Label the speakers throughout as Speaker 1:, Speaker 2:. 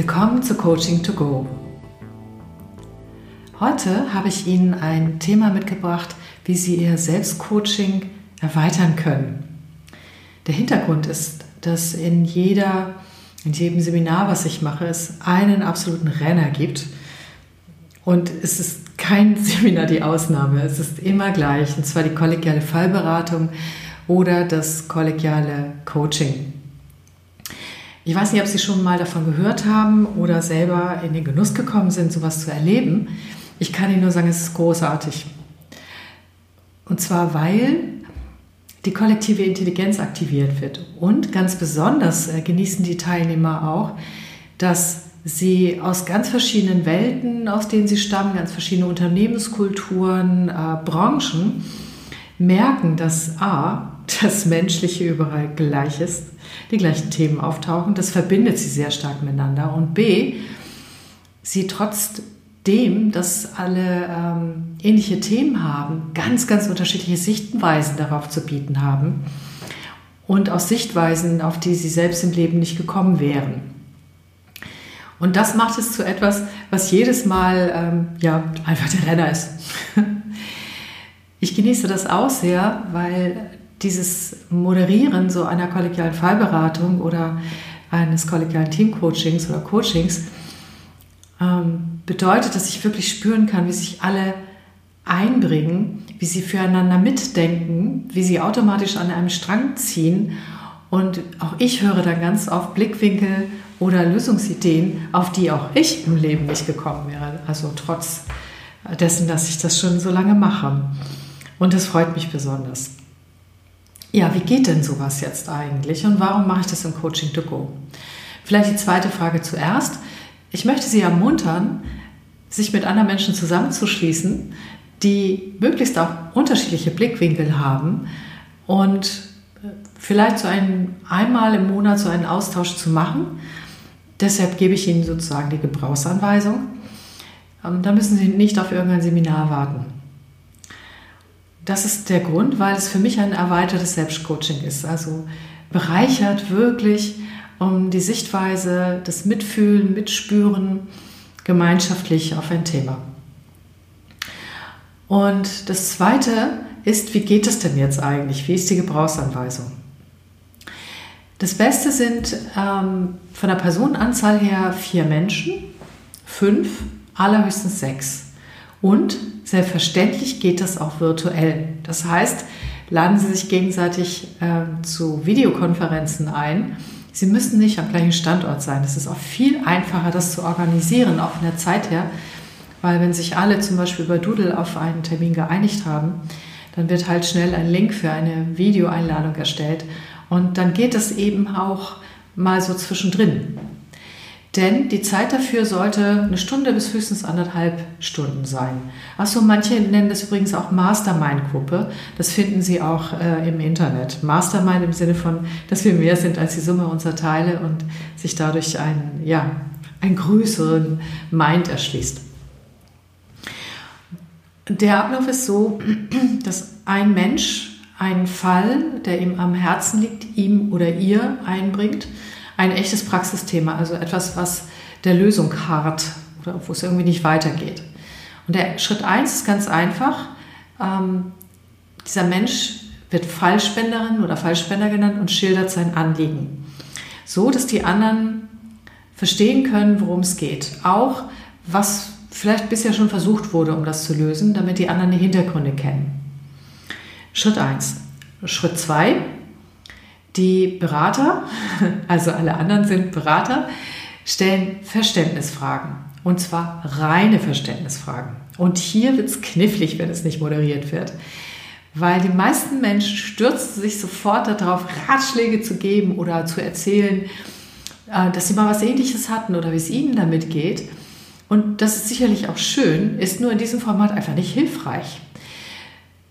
Speaker 1: Willkommen zu Coaching to Go. Heute habe ich Ihnen ein Thema mitgebracht, wie Sie Ihr Selbstcoaching erweitern können. Der Hintergrund ist, dass in jeder, in jedem Seminar, was ich mache, es einen absoluten Renner gibt. Und es ist kein Seminar die Ausnahme. Es ist immer gleich, und zwar die kollegiale Fallberatung oder das kollegiale Coaching. Ich weiß nicht, ob Sie schon mal davon gehört haben oder selber in den Genuss gekommen sind, sowas zu erleben. Ich kann Ihnen nur sagen, es ist großartig. Und zwar, weil die kollektive Intelligenz aktiviert wird. Und ganz besonders äh, genießen die Teilnehmer auch, dass sie aus ganz verschiedenen Welten, aus denen sie stammen, ganz verschiedene Unternehmenskulturen, äh, Branchen, merken, dass A, das Menschliche überall gleich ist, die gleichen Themen auftauchen. Das verbindet sie sehr stark miteinander. Und B, sie trotzdem, dass alle ähm, ähnliche Themen haben, ganz, ganz unterschiedliche Sichtweisen darauf zu bieten haben und aus Sichtweisen, auf die sie selbst im Leben nicht gekommen wären. Und das macht es zu etwas, was jedes Mal ähm, ja, einfach der Renner ist. Ich genieße das auch sehr, weil dieses Moderieren so einer kollegialen Fallberatung oder eines kollegialen Teamcoachings oder Coachings ähm, bedeutet, dass ich wirklich spüren kann, wie sich alle einbringen, wie sie füreinander mitdenken, wie sie automatisch an einem Strang ziehen. Und auch ich höre dann ganz oft Blickwinkel oder Lösungsideen, auf die auch ich im Leben nicht gekommen wäre. Also trotz dessen, dass ich das schon so lange mache. Und das freut mich besonders. Ja, wie geht denn sowas jetzt eigentlich und warum mache ich das im Coaching to Go? Vielleicht die zweite Frage zuerst. Ich möchte Sie ermuntern, sich mit anderen Menschen zusammenzuschließen, die möglichst auch unterschiedliche Blickwinkel haben und vielleicht so einen, einmal im Monat so einen Austausch zu machen. Deshalb gebe ich Ihnen sozusagen die Gebrauchsanweisung. Ähm, da müssen Sie nicht auf irgendein Seminar warten. Das ist der Grund, weil es für mich ein erweitertes Selbstcoaching ist. Also bereichert wirklich um die Sichtweise, das Mitfühlen, Mitspüren gemeinschaftlich auf ein Thema. Und das Zweite ist, wie geht es denn jetzt eigentlich? Wie ist die Gebrauchsanweisung? Das Beste sind ähm, von der Personenanzahl her vier Menschen, fünf, allerhöchstens sechs. Und selbstverständlich geht das auch virtuell. Das heißt, laden Sie sich gegenseitig äh, zu Videokonferenzen ein. Sie müssen nicht am gleichen Standort sein. Es ist auch viel einfacher, das zu organisieren, auch von der Zeit her. Weil wenn sich alle zum Beispiel über Doodle auf einen Termin geeinigt haben, dann wird halt schnell ein Link für eine Videoeinladung erstellt. Und dann geht es eben auch mal so zwischendrin. Denn die Zeit dafür sollte eine Stunde bis höchstens anderthalb Stunden sein. Achso, manche nennen das übrigens auch Mastermind-Gruppe. Das finden Sie auch äh, im Internet. Mastermind im Sinne von, dass wir mehr sind als die Summe unserer Teile und sich dadurch ein, ja, einen größeren Mind erschließt. Der Ablauf ist so, dass ein Mensch einen Fall, der ihm am Herzen liegt, ihm oder ihr einbringt ein echtes Praxisthema, also etwas, was der Lösung hart oder wo es irgendwie nicht weitergeht. Und der Schritt 1 ist ganz einfach. Ähm, dieser Mensch wird Fallspenderin oder Fallspender genannt und schildert sein Anliegen. So, dass die anderen verstehen können, worum es geht. Auch was vielleicht bisher schon versucht wurde, um das zu lösen, damit die anderen die Hintergründe kennen. Schritt 1. Schritt 2 die Berater, also alle anderen sind Berater, stellen Verständnisfragen. Und zwar reine Verständnisfragen. Und hier wird es knifflig, wenn es nicht moderiert wird. Weil die meisten Menschen stürzen sich sofort darauf, Ratschläge zu geben oder zu erzählen, äh, dass sie mal was Ähnliches hatten oder wie es ihnen damit geht. Und das ist sicherlich auch schön, ist nur in diesem Format einfach nicht hilfreich.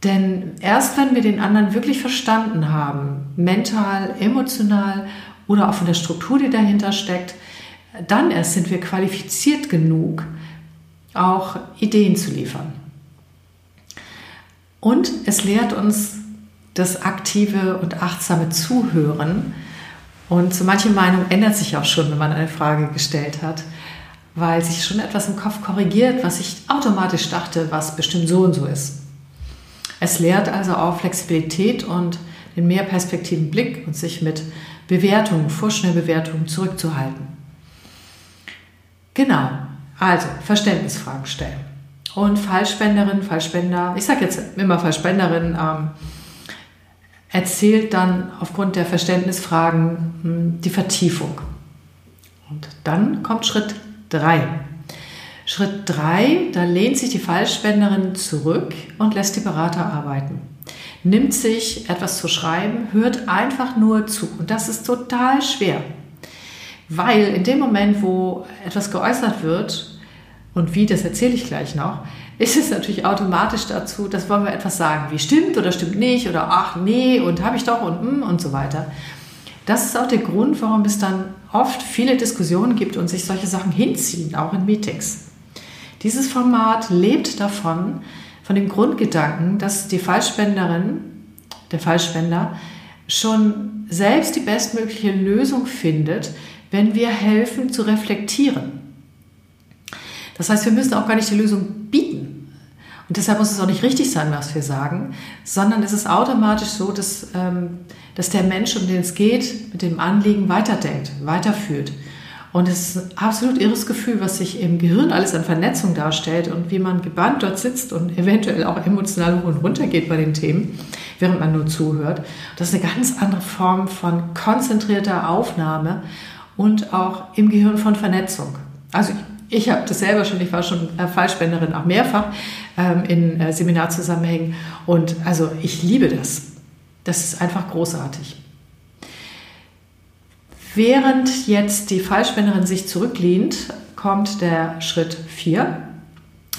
Speaker 1: Denn erst wenn wir den anderen wirklich verstanden haben, mental, emotional oder auch von der Struktur, die dahinter steckt, dann erst sind wir qualifiziert genug, auch Ideen zu liefern. Und es lehrt uns das aktive und achtsame Zuhören Und so manche Meinung ändert sich auch schon, wenn man eine Frage gestellt hat, weil sich schon etwas im Kopf korrigiert, was ich automatisch dachte, was bestimmt so und so ist. Es lehrt also auch Flexibilität und den mehrperspektiven Blick und sich mit Bewertungen, Vorschnellbewertungen zurückzuhalten. Genau, also Verständnisfragen stellen. Und Fallspenderin, Fallspender, ich sage jetzt immer Fallspenderin, ähm, erzählt dann aufgrund der Verständnisfragen hm, die Vertiefung. Und dann kommt Schritt 3. Schritt 3, da lehnt sich die Fallspenderin zurück und lässt die Berater arbeiten. Nimmt sich etwas zu schreiben, hört einfach nur zu. Und das ist total schwer. Weil in dem Moment, wo etwas geäußert wird, und wie, das erzähle ich gleich noch, ist es natürlich automatisch dazu, dass wollen wir etwas sagen, wie stimmt oder stimmt nicht oder ach nee und habe ich doch und mm, und so weiter. Das ist auch der Grund, warum es dann oft viele Diskussionen gibt und sich solche Sachen hinziehen, auch in Meetings. Dieses Format lebt davon, von dem Grundgedanken, dass die Fallspenderin, der Fallspender, schon selbst die bestmögliche Lösung findet, wenn wir helfen zu reflektieren. Das heißt, wir müssen auch gar nicht die Lösung bieten. Und deshalb muss es auch nicht richtig sein, was wir sagen, sondern es ist automatisch so, dass, ähm, dass der Mensch, um den es geht, mit dem Anliegen weiterdenkt, weiterführt. Und es ist ein absolut irres Gefühl, was sich im Gehirn alles an Vernetzung darstellt und wie man gebannt dort sitzt und eventuell auch emotional hoch und runter geht bei den Themen, während man nur zuhört. Das ist eine ganz andere Form von konzentrierter Aufnahme und auch im Gehirn von Vernetzung. Also ich, ich habe das selber schon, ich war schon äh, Fallspenderin auch mehrfach ähm, in äh, Seminarzusammenhängen und also ich liebe das. Das ist einfach großartig. Während jetzt die Fallspenderin sich zurücklehnt, kommt der Schritt 4,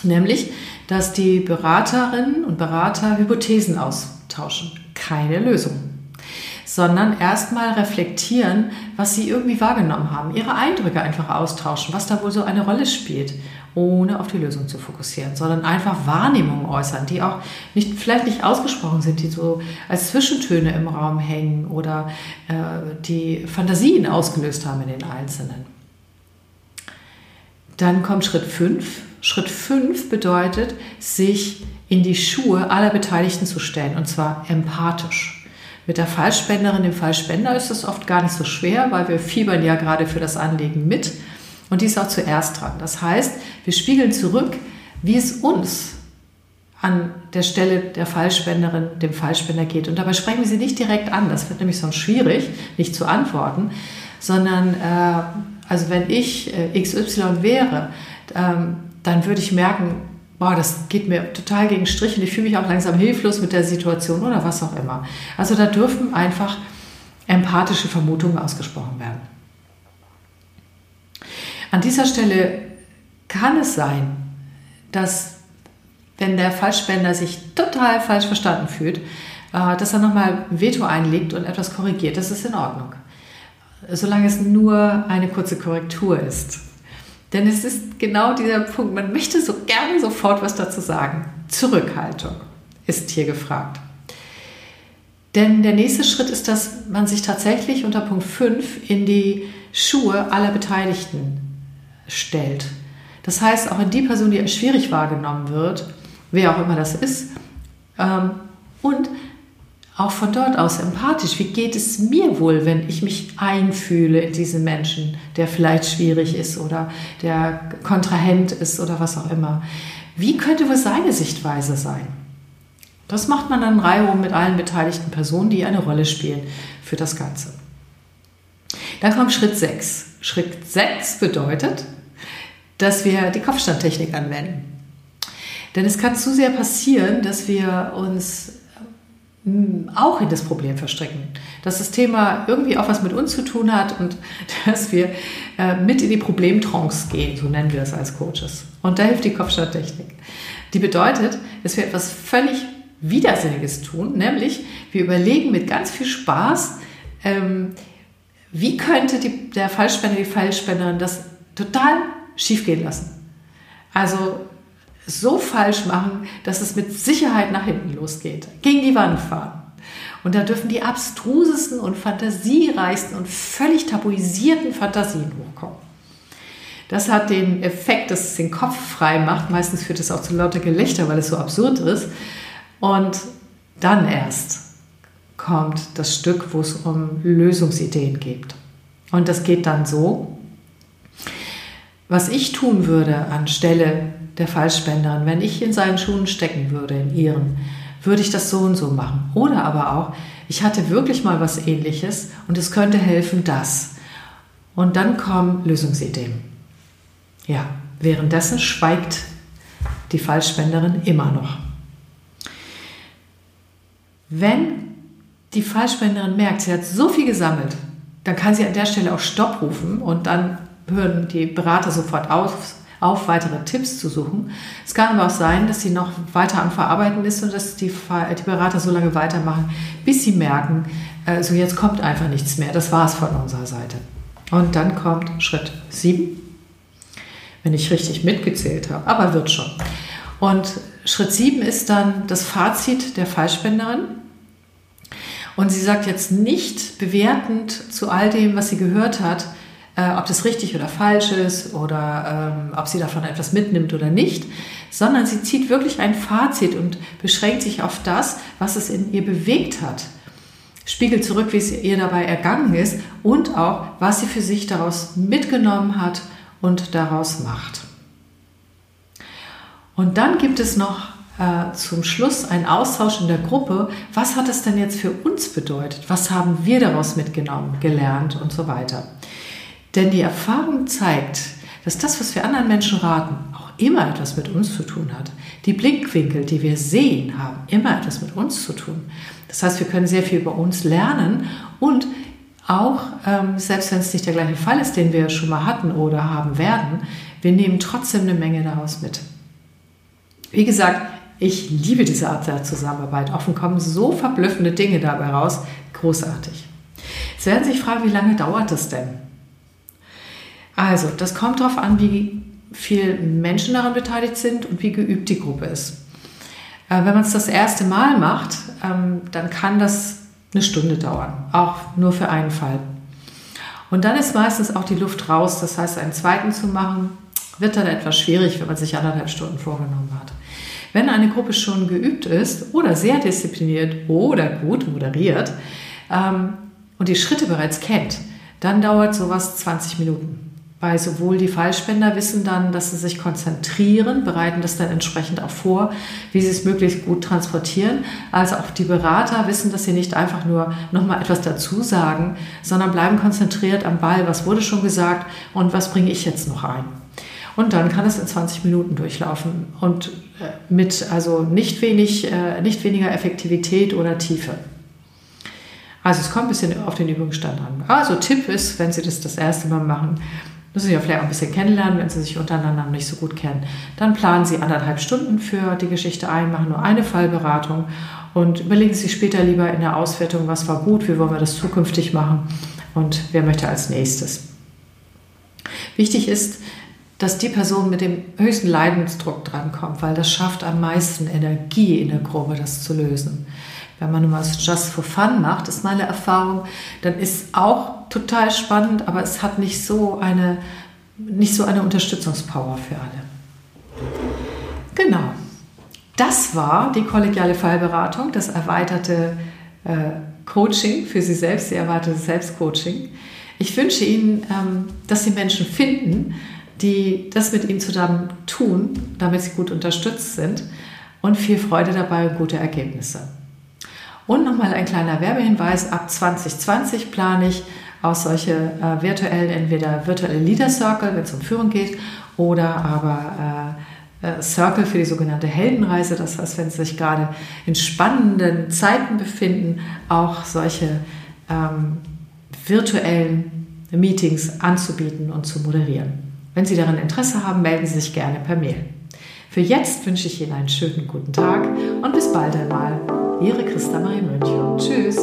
Speaker 1: nämlich, dass die Beraterinnen und Berater Hypothesen austauschen, keine Lösung sondern erstmal reflektieren, was sie irgendwie wahrgenommen haben, ihre Eindrücke einfach austauschen, was da wohl so eine Rolle spielt, ohne auf die Lösung zu fokussieren, sondern einfach Wahrnehmungen äußern, die auch nicht, vielleicht nicht ausgesprochen sind, die so als Zwischentöne im Raum hängen oder äh, die Fantasien ausgelöst haben in den Einzelnen. Dann kommt Schritt 5. Schritt 5 bedeutet, sich in die Schuhe aller Beteiligten zu stellen, und zwar empathisch. Mit der Fallspenderin, dem Fallspender ist es oft gar nicht so schwer, weil wir fiebern ja gerade für das Anlegen mit. Und die ist auch zuerst dran. Das heißt, wir spiegeln zurück, wie es uns an der Stelle der Fallspenderin, dem Fallspender geht. Und dabei sprechen wir sie nicht direkt an. Das wird nämlich sonst schwierig, nicht zu antworten, sondern äh, also wenn ich äh, XY wäre, ähm, dann würde ich merken, boah, das geht mir total gegen Strich und ich fühle mich auch langsam hilflos mit der Situation oder was auch immer. Also da dürfen einfach empathische Vermutungen ausgesprochen werden. An dieser Stelle kann es sein, dass wenn der Falschspender sich total falsch verstanden fühlt, äh, dass er nochmal Veto einlegt und etwas korrigiert. Das ist in Ordnung. Solange es nur eine kurze Korrektur ist. Denn es ist genau dieser Punkt, man möchte so gerne sofort was dazu sagen. Zurückhaltung ist hier gefragt. Denn der nächste Schritt ist, dass man sich tatsächlich unter Punkt 5 in die Schuhe aller Beteiligten stellt. Das heißt, auch in die Person, die als schwierig wahrgenommen wird, wer auch immer das ist, ähm, und auch von dort aus empathisch. Wie geht es mir wohl, wenn ich mich einfühle in diesen Menschen, der vielleicht schwierig ist oder der Kontrahent ist oder was auch immer? Wie könnte wohl seine Sichtweise sein? Das macht man dann Reihe mit allen beteiligten Personen, die eine Rolle spielen für das Ganze. Dann kommt Schritt 6. Schritt 6 bedeutet, dass wir die Kopfstandtechnik anwenden. Denn es kann zu sehr passieren, dass wir uns auch in das Problem verstricken. Dass das Thema irgendwie auch was mit uns zu tun hat und dass wir äh, mit in die Problemtrance gehen, so nennen wir das als Coaches. Und da hilft die Kopfstandtechnik. Die bedeutet, dass wir etwas völlig Widersinniges tun, nämlich wir überlegen mit ganz viel Spaß, ähm, wie könnte die, der Fallspender, die Fallspenderin das total schief gehen lassen. Also so falsch machen, dass es mit Sicherheit nach hinten losgeht. Gegen die Wand fahren. Und da dürfen die abstrusesten und fantasiereichsten und völlig tabuisierten Fantasien hochkommen. Das hat den Effekt, dass es den Kopf frei macht. Meistens führt es auch zu lauter Gelächter, weil es so absurd ist. Und dann erst kommt das Stück, wo es um Lösungsideen geht. Und das geht dann so, was ich tun würde anstelle der Falschspenderin, wenn ich in seinen Schuhen stecken würde, in ihren, würde ich das so und so machen. Oder aber auch, ich hatte wirklich mal was ähnliches und es könnte helfen, das. Und dann kommen Lösungsideen. Ja, währenddessen schweigt die Falschspenderin immer noch. Wenn die Falschspenderin merkt, sie hat so viel gesammelt, dann kann sie an der Stelle auch Stopp rufen und dann hören die Berater sofort auf, auf weitere Tipps zu suchen. Es kann aber auch sein, dass sie noch weiter am Verarbeiten ist und dass die, die Berater so lange weitermachen, bis sie merken, äh, so jetzt kommt einfach nichts mehr. Das war es von unserer Seite. Und dann kommt Schritt 7, wenn ich richtig mitgezählt habe, aber wird schon. Und Schritt 7 ist dann das Fazit der Fallspenderin. Und sie sagt jetzt nicht bewertend zu all dem, was sie gehört hat, äh, ob das richtig oder falsch ist oder ähm, ob sie davon etwas mitnimmt oder nicht, sondern sie zieht wirklich ein Fazit und beschränkt sich auf das, was es in ihr bewegt hat. Spiegelt zurück, wie es ihr dabei ergangen ist und auch, was sie für sich daraus mitgenommen hat und daraus macht. Und dann gibt es noch äh, zum Schluss einen Austausch in der Gruppe. Was hat es denn jetzt für uns bedeutet? Was haben wir daraus mitgenommen, gelernt und so weiter? Denn die Erfahrung zeigt, dass das, was wir anderen Menschen raten, auch immer etwas mit uns zu tun hat. Die Blickwinkel, die wir sehen, haben immer etwas mit uns zu tun. Das heißt, wir können sehr viel über uns lernen und auch, ähm, selbst wenn es nicht der gleiche Fall ist, den wir schon mal hatten oder haben werden, wir nehmen trotzdem eine Menge daraus mit. Wie gesagt, ich liebe diese Art der Zusammenarbeit. Offen kommen so verblüffende Dinge dabei raus. Großartig. Sie werden sich fragen, wie lange dauert das denn? Also, das kommt darauf an, wie viele Menschen daran beteiligt sind und wie geübt die Gruppe ist. Äh, wenn man es das erste Mal macht, ähm, dann kann das eine Stunde dauern, auch nur für einen Fall. Und dann ist meistens auch die Luft raus. Das heißt, einen zweiten zu machen, wird dann etwas schwierig, wenn man sich anderthalb Stunden vorgenommen hat. Wenn eine Gruppe schon geübt ist oder sehr diszipliniert oder gut moderiert ähm, und die Schritte bereits kennt, dann dauert sowas 20 Minuten. Weil sowohl die Fallspender wissen dann, dass sie sich konzentrieren, bereiten das dann entsprechend auch vor, wie sie es möglichst gut transportieren, als auch die Berater wissen, dass sie nicht einfach nur nochmal etwas dazu sagen, sondern bleiben konzentriert am Ball, was wurde schon gesagt und was bringe ich jetzt noch ein. Und dann kann es in 20 Minuten durchlaufen und äh, mit also nicht, wenig, äh, nicht weniger Effektivität oder Tiefe. Also es kommt ein bisschen auf den Übungsstand an. Also Tipp ist, wenn Sie das das erste Mal machen, müssen Sie ja vielleicht auch ein bisschen kennenlernen, wenn Sie sich untereinander nicht so gut kennen. Dann planen Sie anderthalb Stunden für die Geschichte ein, machen nur eine Fallberatung und überlegen Sie später lieber in der Auswertung, was war gut, wie wollen wir das zukünftig machen und wer möchte als nächstes. Wichtig ist, dass die Person mit dem höchsten Leidensdruck drankommt, weil das schafft am meisten Energie in der Gruppe, das zu lösen. Wenn man nur was just for fun macht, ist meine Erfahrung, dann ist auch total spannend, aber es hat nicht so eine, nicht so eine Unterstützungspower für alle. Genau. Das war die kollegiale Fallberatung, das erweiterte äh, Coaching für Sie selbst, die erweiterte Selbstcoaching. Ich wünsche Ihnen, ähm, dass Sie Menschen finden, die das mit Ihnen zusammen tun, damit Sie gut unterstützt sind und viel Freude dabei und gute Ergebnisse. Und nochmal ein kleiner Werbehinweis, ab 2020 plane ich auch solche äh, virtuellen, entweder virtuelle Leader Circle, wenn es um Führung geht, oder aber äh, äh, Circle für die sogenannte Heldenreise. Das heißt, wenn Sie sich gerade in spannenden Zeiten befinden, auch solche ähm, virtuellen Meetings anzubieten und zu moderieren. Wenn Sie daran Interesse haben, melden Sie sich gerne per Mail. Für jetzt wünsche ich Ihnen einen schönen guten Tag und bis bald einmal. Ihre Christa Marie Mönch. Tschüss.